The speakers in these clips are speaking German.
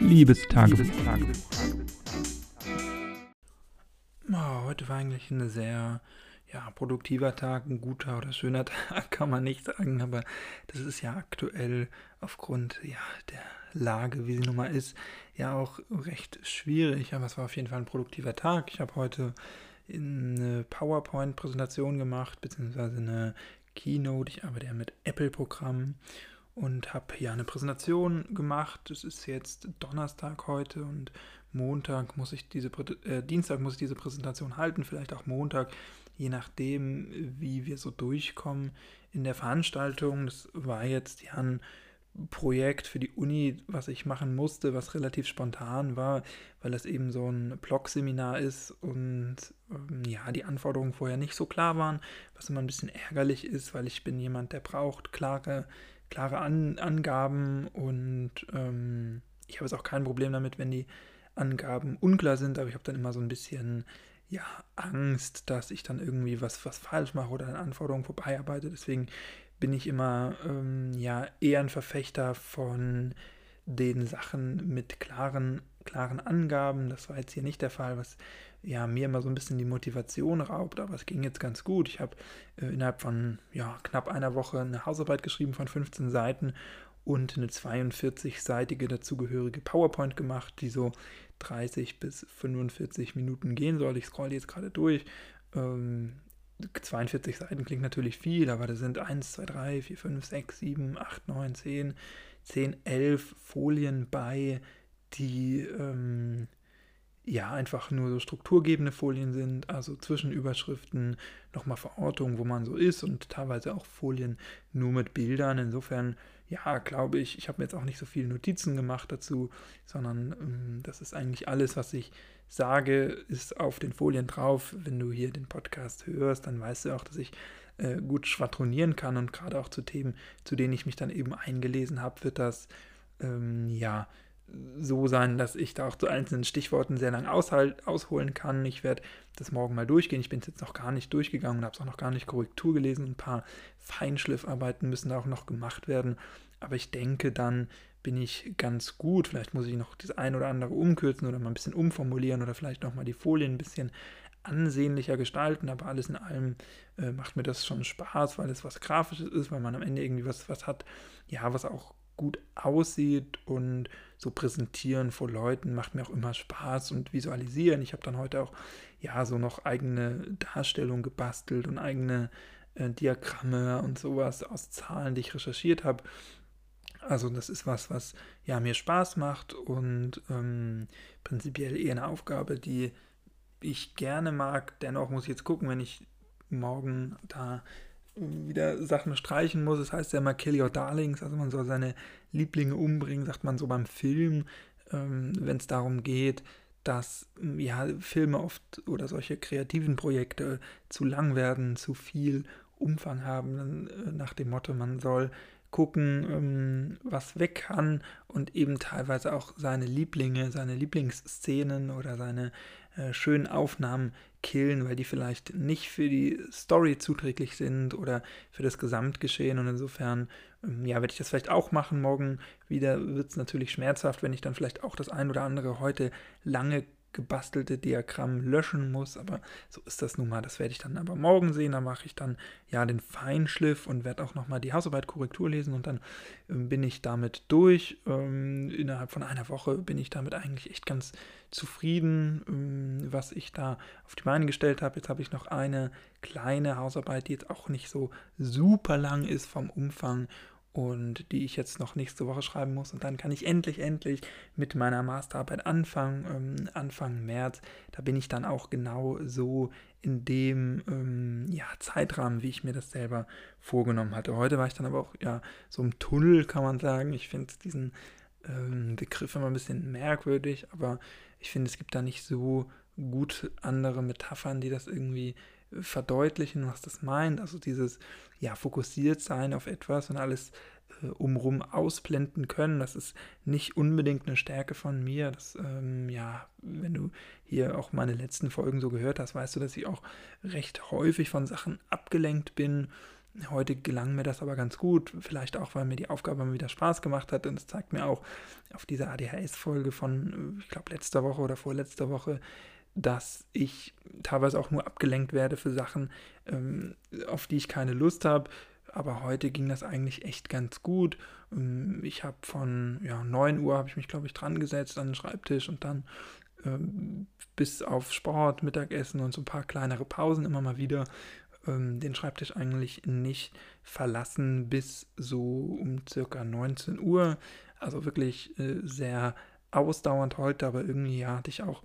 Liebestagebuch. Oh, heute war eigentlich ein sehr ja, produktiver Tag, ein guter oder schöner Tag, kann man nicht sagen, aber das ist ja aktuell aufgrund ja, der Lage, wie sie nun mal ist, ja auch recht schwierig, aber es war auf jeden Fall ein produktiver Tag. Ich habe heute eine PowerPoint-Präsentation gemacht, beziehungsweise eine Keynote. Ich arbeite ja mit Apple-Programmen und habe ja eine Präsentation gemacht. Es ist jetzt Donnerstag heute und Montag muss ich diese äh, Dienstag muss ich diese Präsentation halten, vielleicht auch Montag, je nachdem, wie wir so durchkommen in der Veranstaltung. Das war jetzt ja ein Projekt für die Uni, was ich machen musste, was relativ spontan war, weil das eben so ein Blog-Seminar ist und ähm, ja, die Anforderungen vorher nicht so klar waren, was immer ein bisschen ärgerlich ist, weil ich bin jemand, der braucht klare, klare An Angaben und ähm, ich habe jetzt auch kein Problem damit, wenn die Angaben unklar sind, aber ich habe dann immer so ein bisschen ja, Angst, dass ich dann irgendwie was, was falsch mache oder an Anforderungen vorbeiarbeite. Deswegen bin ich immer ähm, ja eher ein Verfechter von den Sachen mit klaren, klaren Angaben. Das war jetzt hier nicht der Fall, was ja mir immer so ein bisschen die Motivation raubt, aber es ging jetzt ganz gut. Ich habe äh, innerhalb von ja, knapp einer Woche eine Hausarbeit geschrieben von 15 Seiten und eine 42-seitige dazugehörige PowerPoint gemacht, die so 30 bis 45 Minuten gehen soll. Ich scroll jetzt gerade durch. Ähm, 42 Seiten klingt natürlich viel, aber da sind 1, 2, 3, 4, 5, 6, 7, 8, 9, 10, 10, 11 Folien bei, die ähm, ja einfach nur so strukturgebende Folien sind, also Zwischenüberschriften, nochmal Verortungen, wo man so ist und teilweise auch Folien nur mit Bildern. Insofern, ja, glaube ich, ich habe mir jetzt auch nicht so viele Notizen gemacht dazu, sondern ähm, das ist eigentlich alles, was ich sage, ist auf den Folien drauf. Wenn du hier den Podcast hörst, dann weißt du auch, dass ich äh, gut schwadronieren kann und gerade auch zu Themen, zu denen ich mich dann eben eingelesen habe, wird das ähm, ja so sein, dass ich da auch zu einzelnen Stichworten sehr lang ausholen kann. Ich werde das morgen mal durchgehen. Ich bin jetzt noch gar nicht durchgegangen und habe es auch noch gar nicht Korrektur gelesen. Ein paar Feinschliffarbeiten müssen da auch noch gemacht werden. Aber ich denke, dann bin ich ganz gut. Vielleicht muss ich noch das ein oder andere umkürzen oder mal ein bisschen umformulieren oder vielleicht nochmal die Folien ein bisschen ansehnlicher gestalten, aber alles in allem äh, macht mir das schon Spaß, weil es was Grafisches ist, weil man am Ende irgendwie was, was hat, ja, was auch gut aussieht und so präsentieren vor Leuten macht mir auch immer Spaß und visualisieren. Ich habe dann heute auch ja so noch eigene Darstellungen gebastelt und eigene äh, Diagramme und sowas aus Zahlen, die ich recherchiert habe. Also das ist was, was ja mir Spaß macht und ähm, prinzipiell eher eine Aufgabe, die ich gerne mag. Dennoch muss ich jetzt gucken, wenn ich morgen da wieder Sachen streichen muss. Das heißt ja immer Kill Your Darlings, also man soll seine Lieblinge umbringen, sagt man so beim Film, ähm, wenn es darum geht, dass ja Filme oft oder solche kreativen Projekte zu lang werden, zu viel Umfang haben, äh, nach dem Motto, man soll gucken, ähm, was weg kann und eben teilweise auch seine Lieblinge, seine Lieblingsszenen oder seine äh, schönen Aufnahmen killen, weil die vielleicht nicht für die Story zuträglich sind oder für das Gesamtgeschehen. Und insofern, ähm, ja, werde ich das vielleicht auch machen. Morgen wieder wird es natürlich schmerzhaft, wenn ich dann vielleicht auch das ein oder andere heute lange gebastelte Diagramm löschen muss, aber so ist das nun mal. Das werde ich dann aber morgen sehen. Da mache ich dann ja den Feinschliff und werde auch nochmal die Hausarbeit Korrektur lesen und dann ähm, bin ich damit durch. Ähm, innerhalb von einer Woche bin ich damit eigentlich echt ganz zufrieden, ähm, was ich da auf die Beine gestellt habe. Jetzt habe ich noch eine kleine Hausarbeit, die jetzt auch nicht so super lang ist vom Umfang und die ich jetzt noch nächste Woche schreiben muss. Und dann kann ich endlich, endlich mit meiner Masterarbeit anfangen, ähm, Anfang März. Da bin ich dann auch genau so in dem ähm, ja, Zeitrahmen, wie ich mir das selber vorgenommen hatte. Heute war ich dann aber auch ja so im Tunnel, kann man sagen. Ich finde diesen ähm, Begriff immer ein bisschen merkwürdig, aber ich finde, es gibt da nicht so gut andere Metaphern, die das irgendwie verdeutlichen, was das meint. Also dieses ja fokussiert sein auf etwas und alles äh, umrum ausblenden können. Das ist nicht unbedingt eine Stärke von mir. Das, ähm, ja, wenn du hier auch meine letzten Folgen so gehört hast, weißt du, dass ich auch recht häufig von Sachen abgelenkt bin Heute gelang mir das aber ganz gut, vielleicht auch, weil mir die Aufgabe mal wieder Spaß gemacht hat. Und es zeigt mir auch auf dieser ADHS-Folge von, ich glaube, letzter Woche oder vorletzter Woche, dass ich teilweise auch nur abgelenkt werde für Sachen, ähm, auf die ich keine Lust habe. Aber heute ging das eigentlich echt ganz gut. Ähm, ich habe von ja, 9 Uhr habe ich mich, glaube ich, dran gesetzt an den Schreibtisch und dann ähm, bis auf Sport, Mittagessen und so ein paar kleinere Pausen immer mal wieder ähm, den Schreibtisch eigentlich nicht verlassen bis so um circa 19 Uhr. Also wirklich äh, sehr ausdauernd heute, aber irgendwie ja, hatte ich auch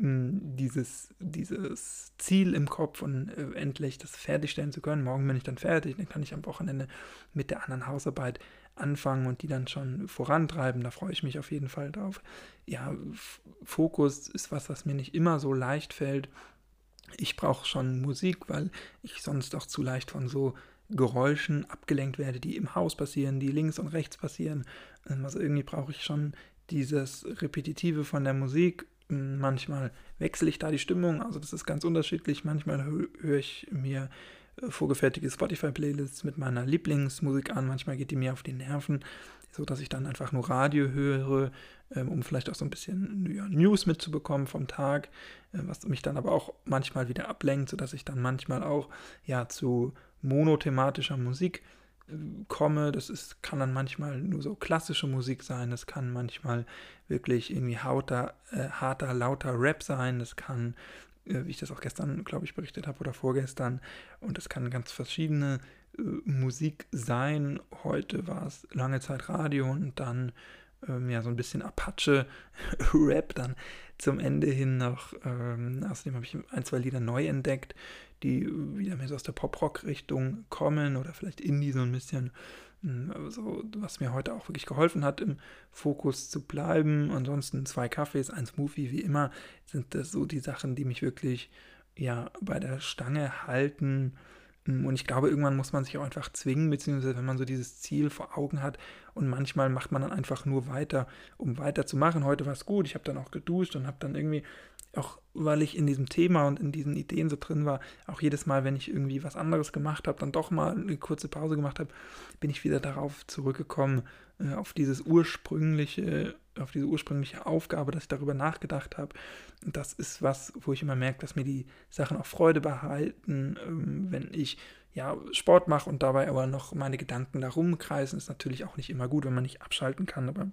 dieses, dieses Ziel im Kopf und äh, endlich das fertigstellen zu können. Morgen bin ich dann fertig, dann kann ich am Wochenende mit der anderen Hausarbeit anfangen und die dann schon vorantreiben. Da freue ich mich auf jeden Fall drauf. Ja, Fokus ist was, was mir nicht immer so leicht fällt. Ich brauche schon Musik, weil ich sonst auch zu leicht von so Geräuschen abgelenkt werde, die im Haus passieren, die links und rechts passieren. Also irgendwie brauche ich schon dieses Repetitive von der Musik Manchmal wechsle ich da die Stimmung, also das ist ganz unterschiedlich. Manchmal höre ich mir äh, vorgefertigte Spotify-Playlists mit meiner Lieblingsmusik an, manchmal geht die mir auf die Nerven, so dass ich dann einfach nur Radio höre, ähm, um vielleicht auch so ein bisschen News mitzubekommen vom Tag, äh, was mich dann aber auch manchmal wieder ablenkt, sodass ich dann manchmal auch ja zu monothematischer Musik komme. Das ist, kann dann manchmal nur so klassische Musik sein, das kann manchmal wirklich irgendwie hauter, äh, harter, lauter Rap sein, das kann, äh, wie ich das auch gestern, glaube ich, berichtet habe oder vorgestern, und das kann ganz verschiedene äh, Musik sein. Heute war es lange Zeit Radio und dann ähm, ja so ein bisschen Apache-Rap dann zum Ende hin noch. Ähm, außerdem habe ich ein, zwei Lieder neu entdeckt, die wieder mehr so aus der Pop-Rock-Richtung kommen oder vielleicht Indie so ein bisschen. Also, was mir heute auch wirklich geholfen hat, im Fokus zu bleiben. Ansonsten zwei Kaffees, ein Smoothie, wie immer, sind das so die Sachen, die mich wirklich ja bei der Stange halten. Und ich glaube, irgendwann muss man sich auch einfach zwingen, beziehungsweise wenn man so dieses Ziel vor Augen hat und manchmal macht man dann einfach nur weiter, um weiterzumachen. Heute war es gut, ich habe dann auch geduscht und habe dann irgendwie auch weil ich in diesem Thema und in diesen Ideen so drin war, auch jedes Mal, wenn ich irgendwie was anderes gemacht habe, dann doch mal eine kurze Pause gemacht habe, bin ich wieder darauf zurückgekommen, äh, auf dieses ursprüngliche, auf diese ursprüngliche Aufgabe, dass ich darüber nachgedacht habe. Und das ist was, wo ich immer merke, dass mir die Sachen auch Freude behalten, ähm, wenn ich ja, Sport mache und dabei aber noch meine Gedanken da rumkreisen, ist natürlich auch nicht immer gut, wenn man nicht abschalten kann, aber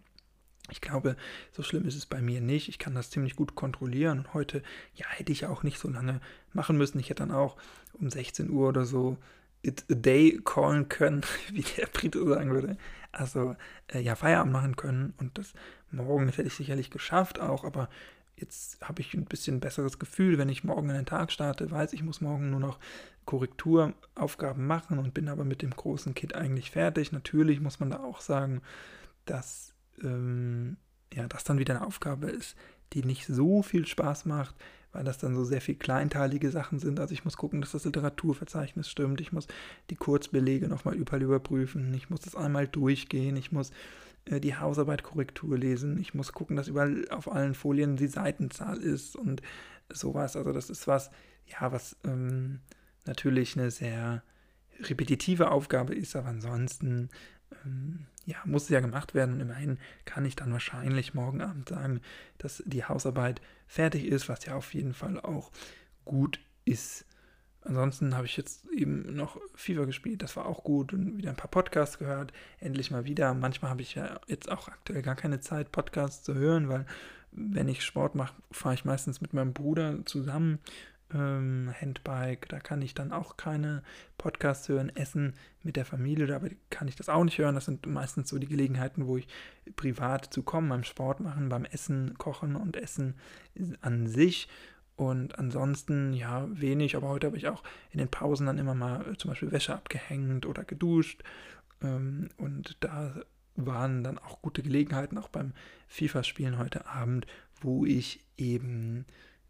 ich glaube, so schlimm ist es bei mir nicht. Ich kann das ziemlich gut kontrollieren. Und heute, ja, hätte ich auch nicht so lange machen müssen. Ich hätte dann auch um 16 Uhr oder so it a day callen können, wie der Brite sagen würde. Also, äh, ja, Feierabend machen können. Und das morgen hätte ich sicherlich geschafft auch. Aber jetzt habe ich ein bisschen besseres Gefühl, wenn ich morgen in den Tag starte, weiß ich muss morgen nur noch Korrekturaufgaben machen und bin aber mit dem großen Kit eigentlich fertig. Natürlich muss man da auch sagen, dass ähm, ja, das dann wieder eine Aufgabe ist, die nicht so viel Spaß macht, weil das dann so sehr viel kleinteilige Sachen sind. Also ich muss gucken, dass das Literaturverzeichnis stimmt. Ich muss die Kurzbelege nochmal überall überprüfen. Ich muss das einmal durchgehen. Ich muss äh, die Hausarbeit Korrektur lesen. Ich muss gucken, dass überall auf allen Folien die Seitenzahl ist und sowas. Also das ist was, ja, was ähm, natürlich eine sehr repetitive Aufgabe ist, aber ansonsten ähm, ja, muss ja gemacht werden. Und immerhin kann ich dann wahrscheinlich morgen Abend sagen, dass die Hausarbeit fertig ist, was ja auf jeden Fall auch gut ist. Ansonsten habe ich jetzt eben noch FIFA gespielt, das war auch gut und wieder ein paar Podcasts gehört, endlich mal wieder. Manchmal habe ich ja jetzt auch aktuell gar keine Zeit, Podcasts zu hören, weil wenn ich Sport mache, fahre ich meistens mit meinem Bruder zusammen ähm, Handbike, da kann ich dann auch keine Podcasts hören, Essen mit der Familie, da kann ich das auch nicht hören. Das sind meistens so die Gelegenheiten, wo ich privat zu kommen, beim Sport machen, beim Essen, Kochen und Essen an sich. Und ansonsten, ja, wenig, aber heute habe ich auch in den Pausen dann immer mal zum Beispiel Wäsche abgehängt oder geduscht. Ähm, und da waren dann auch gute Gelegenheiten, auch beim FIFA-Spielen heute Abend, wo ich eben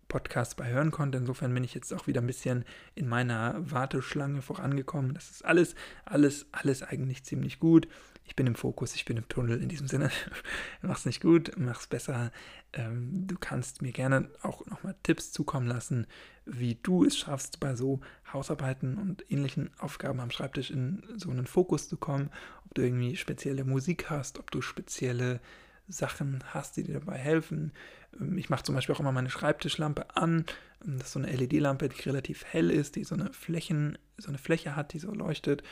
Podcast bei hören konnte. Insofern bin ich jetzt auch wieder ein bisschen in meiner Warteschlange vorangekommen. Das ist alles, alles, alles eigentlich ziemlich gut. ich bin im Fokus, ich bin im Tunnel. In diesem Sinne, mach's nicht gut, mach's besser. Ähm, du kannst mir gerne auch nochmal Tipps zukommen lassen, wie du es schaffst, bei so Hausarbeiten und ähnlichen Aufgaben am Schreibtisch in so einen Fokus zu kommen. Ob du irgendwie spezielle Musik hast, ob du spezielle Sachen hast, die dir dabei helfen. Ähm, ich mache zum Beispiel auch immer meine Schreibtischlampe an. Ähm, das ist so eine LED-Lampe, die relativ hell ist, die so eine Flächen, so eine Fläche hat, die so leuchtet.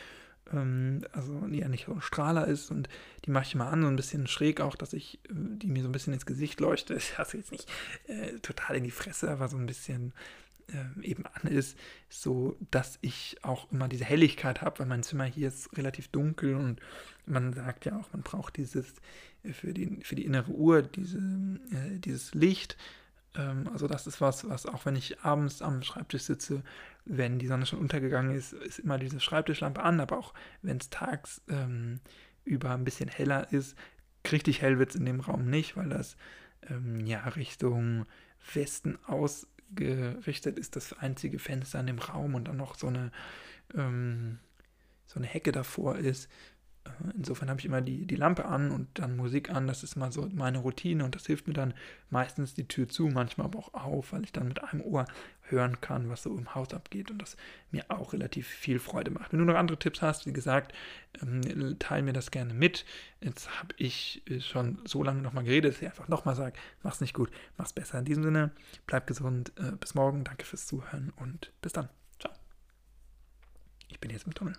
Ähm, also die ja nicht so ein Strahler ist und die mache ich mal an, so ein bisschen schräg auch, dass ich, äh, die mir so ein bisschen ins Gesicht leuchtet. Also jetzt nicht äh, total in die Fresse, aber so ein bisschen eben an ist, so dass ich auch immer diese Helligkeit habe, weil mein Zimmer hier ist relativ dunkel und man sagt ja auch, man braucht dieses für die, für die innere Uhr, diese, äh, dieses Licht. Ähm, also das ist was, was auch wenn ich abends am Schreibtisch sitze, wenn die Sonne schon untergegangen ist, ist immer diese Schreibtischlampe an, aber auch wenn es tags ähm, über ein bisschen heller ist, richtig hell wird es in dem Raum nicht, weil das ähm, ja Richtung Westen ausgerichtet ist, das einzige Fenster in dem Raum und dann noch so eine, ähm, so eine Hecke davor ist. Insofern habe ich immer die, die Lampe an und dann Musik an. Das ist mal so meine Routine und das hilft mir dann meistens die Tür zu, manchmal aber auch auf, weil ich dann mit einem Ohr hören kann, was so im Haus abgeht und das mir auch relativ viel Freude macht. Wenn du noch andere Tipps hast, wie gesagt, ähm, teile mir das gerne mit. Jetzt habe ich äh, schon so lange nochmal geredet, dass ich einfach nochmal sage, mach's nicht gut, mach's besser. In diesem Sinne, bleib gesund, äh, bis morgen, danke fürs Zuhören und bis dann. Ciao. Ich bin jetzt im Tunnel.